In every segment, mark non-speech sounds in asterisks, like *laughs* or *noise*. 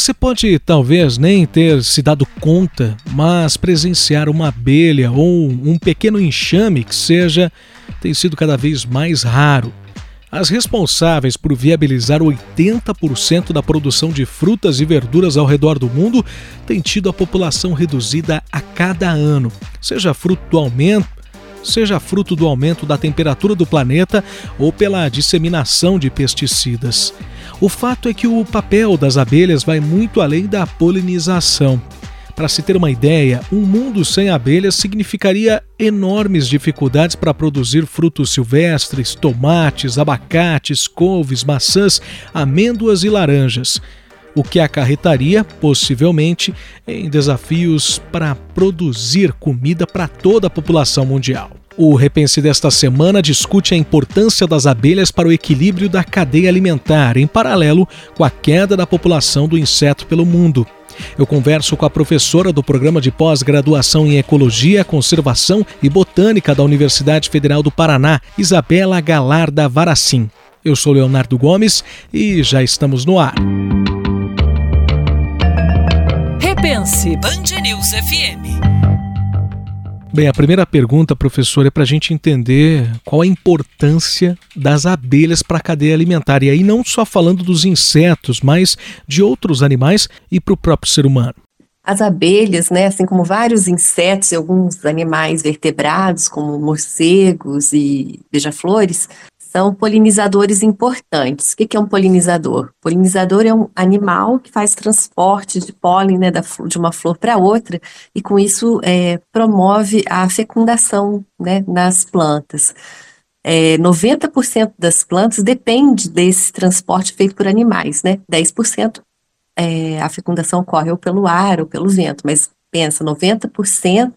Você pode talvez nem ter se dado conta, mas presenciar uma abelha ou um pequeno enxame que seja tem sido cada vez mais raro. As responsáveis por viabilizar 80% da produção de frutas e verduras ao redor do mundo têm tido a população reduzida a cada ano, seja fruto do aumento seja fruto do aumento da temperatura do planeta ou pela disseminação de pesticidas. O fato é que o papel das abelhas vai muito além da polinização. Para se ter uma ideia, um mundo sem abelhas significaria enormes dificuldades para produzir frutos silvestres, tomates, abacates, couves, maçãs, amêndoas e laranjas o que acarretaria, possivelmente, em desafios para produzir comida para toda a população mundial. O Repense desta semana discute a importância das abelhas para o equilíbrio da cadeia alimentar, em paralelo com a queda da população do inseto pelo mundo. Eu converso com a professora do programa de pós-graduação em Ecologia, Conservação e Botânica da Universidade Federal do Paraná, Isabela Galarda Varacim. Eu sou Leonardo Gomes e já estamos no ar. Pense Band News FM. Bem, a primeira pergunta, professor, é para a gente entender qual a importância das abelhas para a cadeia alimentar. E aí, não só falando dos insetos, mas de outros animais e para o próprio ser humano. As abelhas, né, assim como vários insetos e alguns animais vertebrados, como morcegos e beija-flores, são polinizadores importantes. O que é um polinizador? Polinizador é um animal que faz transporte de pólen né, de uma flor para outra e com isso é, promove a fecundação né, nas plantas. É, 90% das plantas depende desse transporte feito por animais, né? 10% é, a fecundação ocorre ou pelo ar ou pelo vento, mas pensa, 90%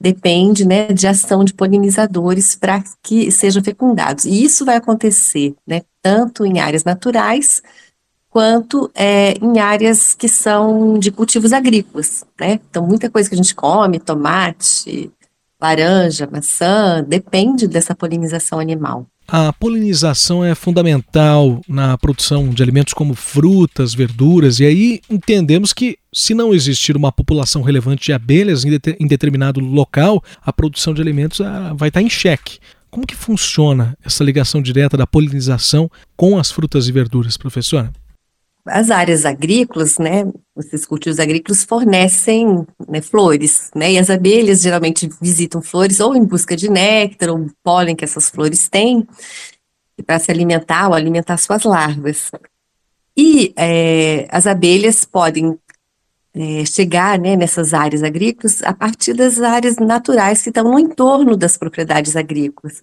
depende né, de ação de polinizadores para que sejam fecundados. E isso vai acontecer né, tanto em áreas naturais quanto é, em áreas que são de cultivos agrícolas. Né? Então, muita coisa que a gente come, tomate, laranja, maçã, depende dessa polinização animal. A polinização é fundamental na produção de alimentos como frutas, verduras, e aí entendemos que, se não existir uma população relevante de abelhas em, de, em determinado local, a produção de alimentos ah, vai estar em xeque. Como que funciona essa ligação direta da polinização com as frutas e verduras, professora? As áreas agrícolas, né, esses cultivos agrícolas fornecem né, flores, né, e as abelhas geralmente visitam flores ou em busca de néctar ou pólen que essas flores têm, para se alimentar ou alimentar suas larvas. E é, as abelhas podem é, chegar né, nessas áreas agrícolas a partir das áreas naturais que estão no entorno das propriedades agrícolas.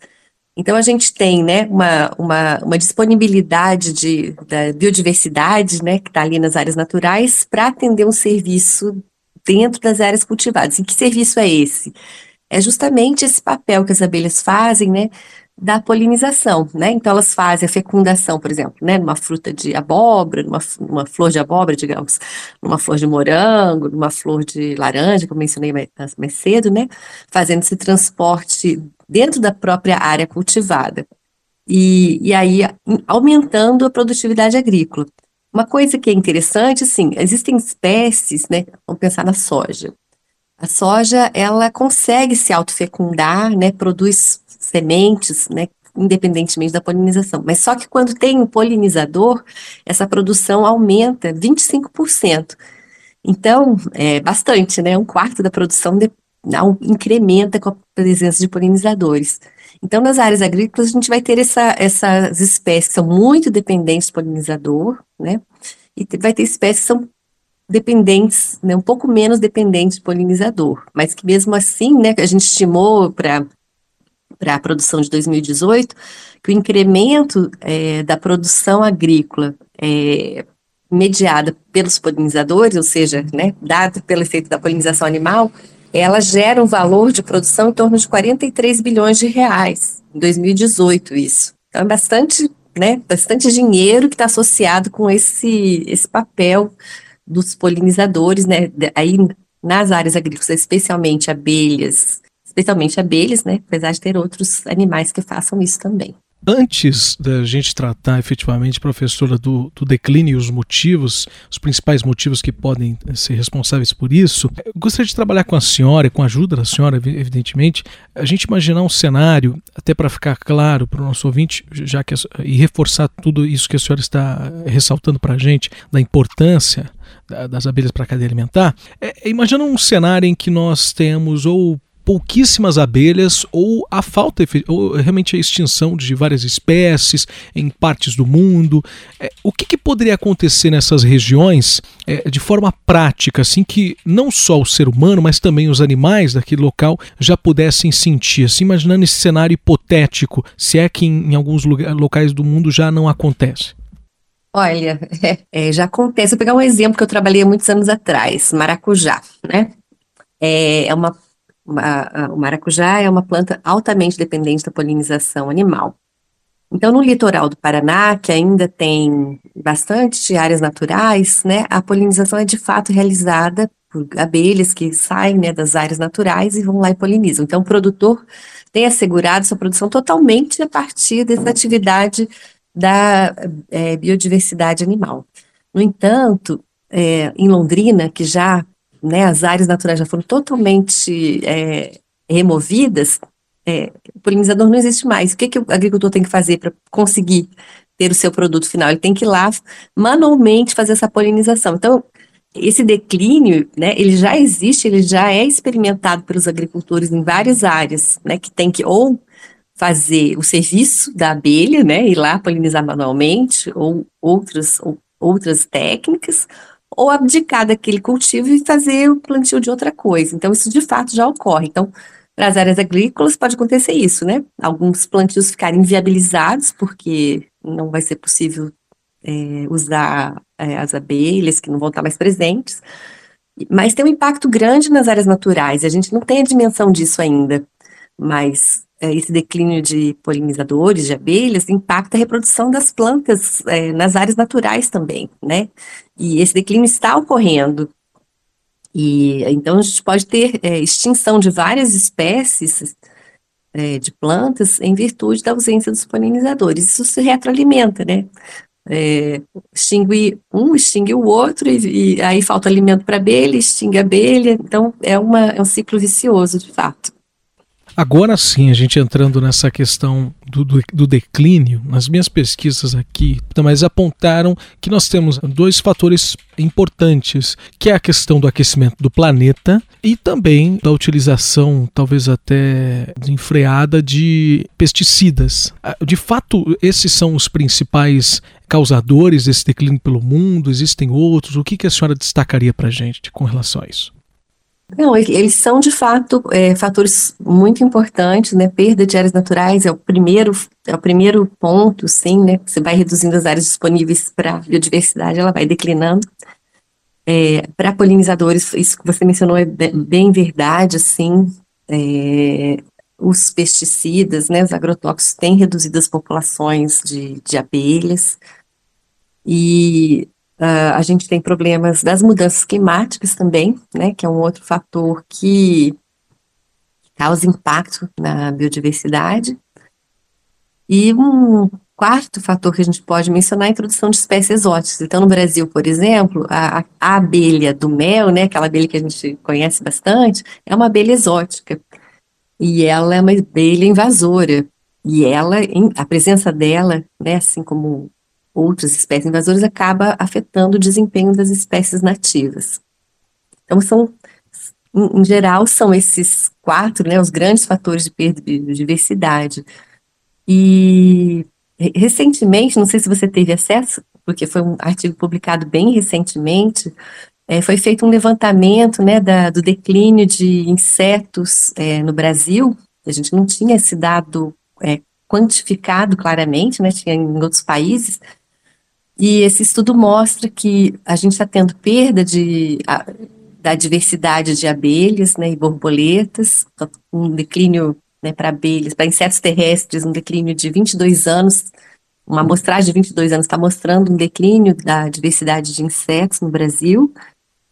Então, a gente tem né, uma, uma, uma disponibilidade de, da biodiversidade, né, que está ali nas áreas naturais, para atender um serviço dentro das áreas cultivadas. E que serviço é esse? É justamente esse papel que as abelhas fazem, né, da polinização, né? Então elas fazem a fecundação, por exemplo, né, numa fruta de abóbora, numa, numa flor de abóbora, digamos, numa flor de morango, numa flor de laranja, que eu mencionei mais, mais cedo, né? Fazendo esse transporte dentro da própria área cultivada. E, e aí aumentando a produtividade agrícola. Uma coisa que é interessante, assim, existem espécies, né? Vamos pensar na soja. A soja, ela consegue se autofecundar, né? Produz sementes, né, independentemente da polinização. Mas só que quando tem um polinizador, essa produção aumenta 25%. Então, é bastante, né? Um quarto da produção de, incrementa com a presença de polinizadores. Então, nas áreas agrícolas, a gente vai ter essa, essas espécies que são muito dependentes do polinizador, né? E vai ter espécies que são dependentes, né, um pouco menos dependentes do polinizador, mas que mesmo assim, né, a gente estimou para para a produção de 2018, que o incremento é, da produção agrícola é, mediada pelos polinizadores, ou seja, né, dado pelo efeito da polinização animal, ela gera um valor de produção em torno de 43 bilhões de reais, em 2018 isso. Então é bastante, né, bastante dinheiro que está associado com esse, esse papel dos polinizadores, né, aí nas áreas agrícolas, especialmente abelhas, especialmente abelhas, né? Apesar de ter outros animais que façam isso também. Antes da gente tratar efetivamente, professora, do, do declínio e os motivos, os principais motivos que podem ser responsáveis por isso, gostaria de trabalhar com a senhora, com a ajuda da senhora, evidentemente, a gente imaginar um cenário, até para ficar claro para o nosso ouvinte, já que e reforçar tudo isso que a senhora está ressaltando para a gente, da importância das abelhas para a cadeia alimentar, é, imagina um cenário em que nós temos ou pouquíssimas abelhas ou a falta, ou realmente a extinção de várias espécies em partes do mundo. É, o que, que, poderia acontecer nessas regiões é, de forma prática, assim que não só o ser humano, mas também os animais daquele local já pudessem sentir, assim, imaginando esse cenário hipotético, se é que em, em alguns locais do mundo já não acontece? Olha, *laughs* é, já acontece. Vou pegar um exemplo que eu trabalhei há muitos anos atrás, maracujá, né? É, é uma o maracujá é uma planta altamente dependente da polinização animal. Então, no litoral do Paraná, que ainda tem bastante áreas naturais, né, a polinização é de fato realizada por abelhas que saem né, das áreas naturais e vão lá e polinizam. Então, o produtor tem assegurado sua produção totalmente a partir dessa atividade da é, biodiversidade animal. No entanto, é, em Londrina, que já né, as áreas naturais já foram totalmente é, removidas, é, o polinizador não existe mais. O que, que o agricultor tem que fazer para conseguir ter o seu produto final? Ele tem que ir lá manualmente fazer essa polinização. Então, esse declínio, né, ele já existe, ele já é experimentado pelos agricultores em várias áreas, né, que tem que ou fazer o serviço da abelha, né, ir lá polinizar manualmente, ou outras, ou outras técnicas, ou abdicar daquele cultivo e fazer o plantio de outra coisa. Então, isso de fato já ocorre. Então, para as áreas agrícolas pode acontecer isso, né? Alguns plantios ficarem inviabilizados porque não vai ser possível é, usar é, as abelhas, que não vão estar mais presentes. Mas tem um impacto grande nas áreas naturais, a gente não tem a dimensão disso ainda. Mas esse declínio de polinizadores, de abelhas, impacta a reprodução das plantas é, nas áreas naturais também, né? E esse declínio está ocorrendo. E então a gente pode ter é, extinção de várias espécies é, de plantas em virtude da ausência dos polinizadores. Isso se retroalimenta, né? É, extingue um, extingue o outro, e, e aí falta alimento para abelha, extingue a abelha, então é, uma, é um ciclo vicioso, de fato. Agora sim, a gente entrando nessa questão do, do, do, declínio, nas minhas pesquisas aqui, mas apontaram que nós temos dois fatores importantes, que é a questão do aquecimento do planeta e também da utilização, talvez até enfreada, de pesticidas. Ah, de fato, esses são os principais causadores desse declínio pelo mundo? Existem outros? O que, que a senhora destacaria para gente com relação a isso? Não, eles são de fato é, fatores muito importantes, né? Perda de áreas naturais é o primeiro, é o primeiro ponto, sim, né? Você vai reduzindo as áreas disponíveis para biodiversidade, ela vai declinando. É, para polinizadores, isso que você mencionou é bem, verdade, assim. É, os pesticidas, né? Os agrotóxicos têm reduzido as populações de, de abelhas. E Uh, a gente tem problemas das mudanças climáticas também, né, que é um outro fator que causa impacto na biodiversidade. E um quarto fator que a gente pode mencionar é a introdução de espécies exóticas. Então, no Brasil, por exemplo, a, a abelha do mel, né, aquela abelha que a gente conhece bastante, é uma abelha exótica. E ela é uma abelha invasora. E ela, a presença dela, né, assim como outras espécies invasoras acaba afetando o desempenho das espécies nativas. Então, são, em, geral, são esses quatro, né, os grandes fatores de perda de biodiversidade. E recentemente, não sei se você teve acesso, porque foi um artigo publicado bem recentemente, é, foi feito um levantamento né, da, do declínio de insetos é, no Brasil. A gente não tinha esse dado é, quantificado claramente, né, tinha em outros países, e esse estudo mostra que a gente está tendo perda de, a, da diversidade de abelhas né, e borboletas, um declínio né, para abelhas, para insetos terrestres, um declínio de 22 anos. Uma amostragem de 22 anos está mostrando um declínio da diversidade de insetos no Brasil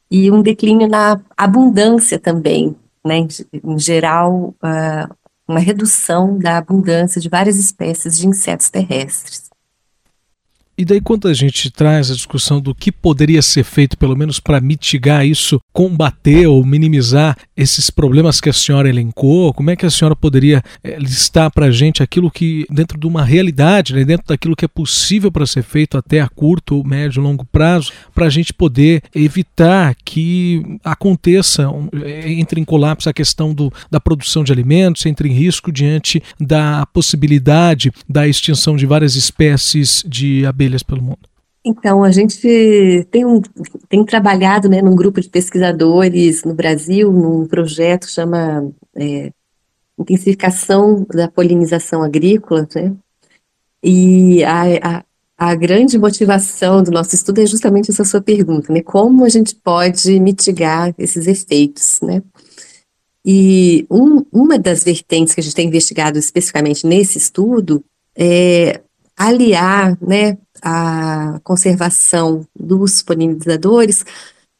e um declínio na abundância também, né, em, geral, uh, uma redução da abundância de várias espécies de insetos terrestres. E daí, quando a gente traz a discussão do que poderia ser feito, pelo menos para mitigar isso, combater ou minimizar esses problemas que a senhora elencou, como é que a senhora poderia é, listar para a gente aquilo que, dentro de uma realidade, né, dentro daquilo que é possível para ser feito até a curto, médio, longo prazo, para a gente poder evitar que aconteça, é, entre em colapso a questão do, da produção de alimentos, entre em risco diante da possibilidade da extinção de várias espécies de abelhas pelo mundo? Então, a gente tem, um, tem trabalhado né, num grupo de pesquisadores no Brasil, num projeto que chama é, Intensificação da Polinização Agrícola, né? E a, a, a, grande motivação do nosso estudo é justamente essa sua pergunta, né? Como a gente pode mitigar esses efeitos, né? E um, uma das vertentes que a gente tem investigado especificamente nesse estudo é aliar né, a conservação dos polinizadores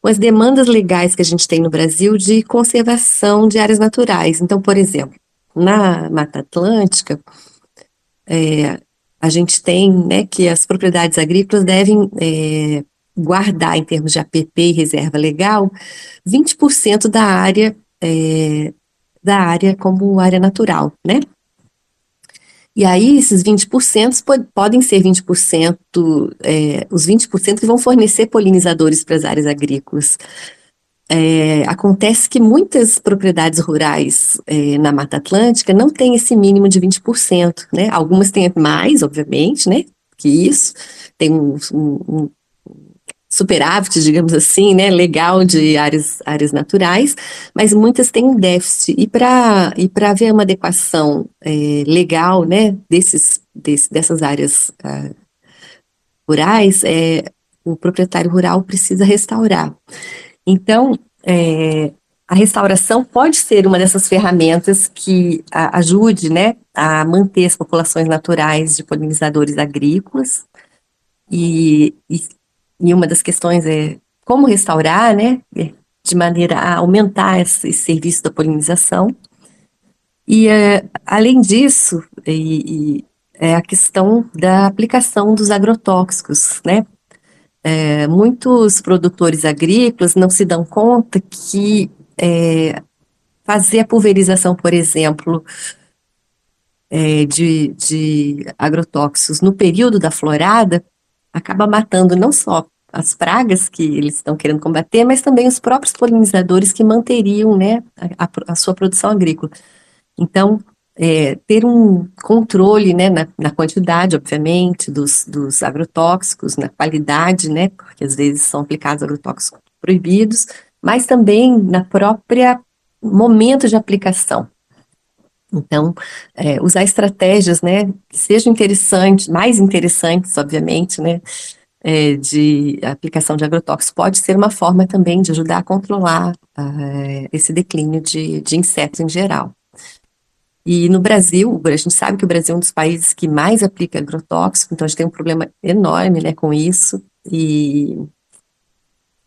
com as demandas legais que a gente tem no Brasil de conservação de áreas naturais. Então, por exemplo, na Mata Atlântica, é, a gente tem né, que as propriedades agrícolas devem é, guardar, em termos de APP e reserva legal, 20% da área, é, da área como área natural, né? E aí, esses 20% podem ser 20%, é, os 20% que vão fornecer polinizadores para as áreas agrícolas. É, acontece que muitas propriedades rurais é, na Mata Atlântica não têm esse mínimo de 20%, né? Algumas têm mais, obviamente, né? Que isso, tem um, um, superávit, digamos assim, né, legal de áreas, áreas naturais, mas muitas têm um déficit. E para e haver uma adequação é, legal né, desses, desse, dessas áreas uh, rurais, é, o proprietário rural precisa restaurar. Então, é, a restauração pode ser uma dessas ferramentas que a, ajude né, a manter as populações naturais de polinizadores agrícolas e, e e uma das questões é como restaurar, né, de maneira a aumentar esse serviço da polinização. E, é, além disso, e, e, é a questão da aplicação dos agrotóxicos, né? É, muitos produtores agrícolas não se dão conta que é, fazer a pulverização, por exemplo, é, de, de agrotóxicos no período da florada acaba matando não só as pragas que eles estão querendo combater, mas também os próprios polinizadores que manteriam né, a, a sua produção agrícola. Então, é, ter um controle né, na, na, quantidade, obviamente, dos, dos agrotóxicos, na qualidade, né, porque às vezes são aplicados agrotóxicos proibidos, mas também na própria momento de aplicação. Então, é, usar estratégias, né, que sejam interessantes, mais interessantes, obviamente, né, é, de aplicação de agrotóxicos pode ser uma forma também de ajudar a controlar uh, esse declínio de, de insetos em geral. E no Brasil, a gente sabe que o Brasil é um dos países que mais aplica agrotóxico, então a gente tem um problema enorme, né, com isso, e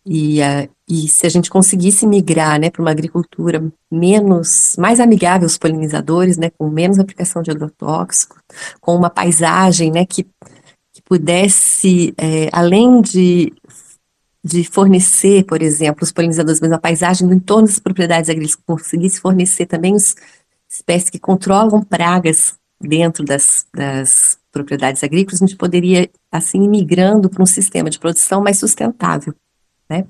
e, uh, e se a gente conseguisse migrar né, para uma agricultura menos, mais amigável aos polinizadores, né, com menos aplicação de agrotóxico, com uma paisagem né, que, que pudesse, é, além de, de fornecer, por exemplo, os polinizadores, mas a paisagem no entorno das propriedades agrícolas, conseguisse fornecer também os espécies que controlam pragas dentro das, das propriedades agrícolas, a gente poderia, assim, ir migrando para um sistema de produção mais sustentável né?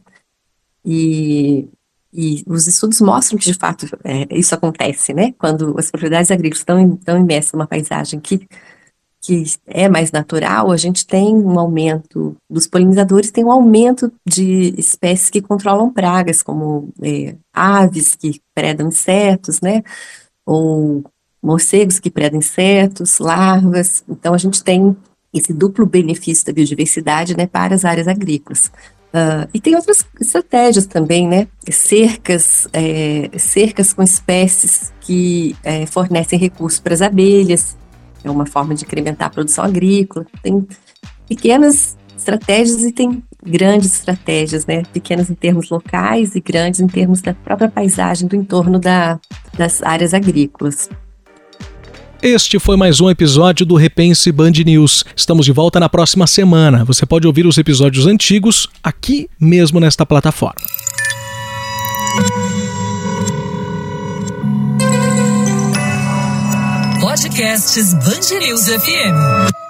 E, e os estudos mostram que, de fato, é, isso acontece, né? Quando as propriedades agrícolas estão, estão imersas numa paisagem que, que é mais natural, a gente tem um aumento dos polinizadores, tem um aumento de espécies que controlam pragas, como é, aves que predam insetos, né? Ou morcegos que predam insetos, larvas. Então, a gente tem esse duplo benefício da biodiversidade né, para as áreas agrícolas. Uh, e tem outras estratégias também, né? Cercas, é, cercas com espécies que é, fornecem recursos para as abelhas, é uma forma de incrementar a produção agrícola. Tem pequenas estratégias e tem grandes estratégias, né? Pequenas em termos locais e grandes em termos da própria paisagem do entorno da, das áreas agrícolas. Este foi mais um episódio do Repense Band News. Estamos de volta na próxima semana. Você pode ouvir os episódios antigos aqui mesmo nesta plataforma. Podcasts Band News FM.